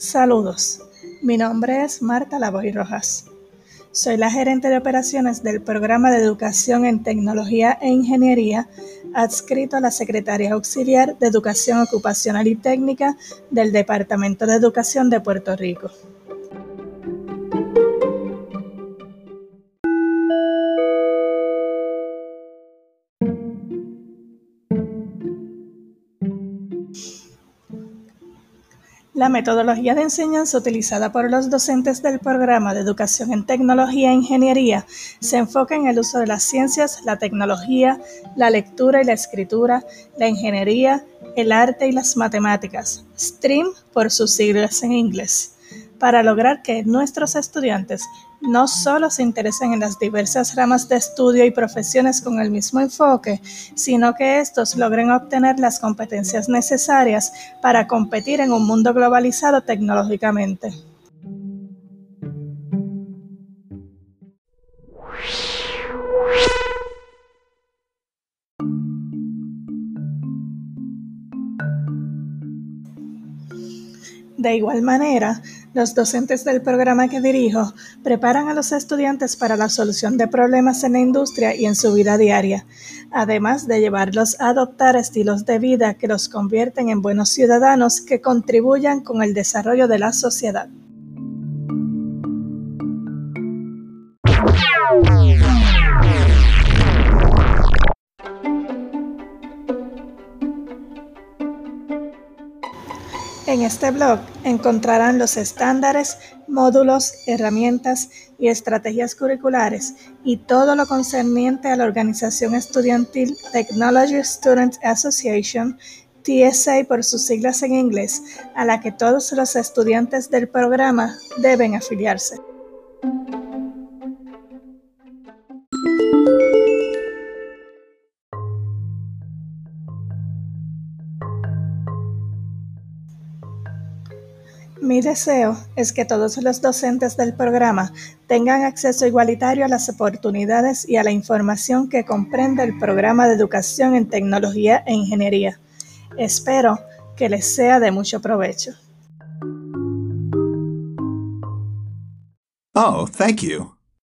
Saludos, mi nombre es Marta Lavoy Rojas. Soy la gerente de operaciones del programa de educación en tecnología e ingeniería adscrito a la Secretaría Auxiliar de Educación Ocupacional y Técnica del Departamento de Educación de Puerto Rico. La metodología de enseñanza utilizada por los docentes del programa de Educación en Tecnología e Ingeniería se enfoca en el uso de las ciencias, la tecnología, la lectura y la escritura, la ingeniería, el arte y las matemáticas, STREAM por sus siglas en inglés para lograr que nuestros estudiantes no solo se interesen en las diversas ramas de estudio y profesiones con el mismo enfoque, sino que estos logren obtener las competencias necesarias para competir en un mundo globalizado tecnológicamente. De igual manera, los docentes del programa que dirijo preparan a los estudiantes para la solución de problemas en la industria y en su vida diaria, además de llevarlos a adoptar estilos de vida que los convierten en buenos ciudadanos que contribuyan con el desarrollo de la sociedad. En este blog encontrarán los estándares, módulos, herramientas y estrategias curriculares y todo lo concerniente a la organización estudiantil Technology Student Association, TSA por sus siglas en inglés, a la que todos los estudiantes del programa deben afiliarse. Mi deseo es que todos los docentes del programa tengan acceso igualitario a las oportunidades y a la información que comprende el programa de educación en tecnología e ingeniería. Espero que les sea de mucho provecho. Oh, thank you.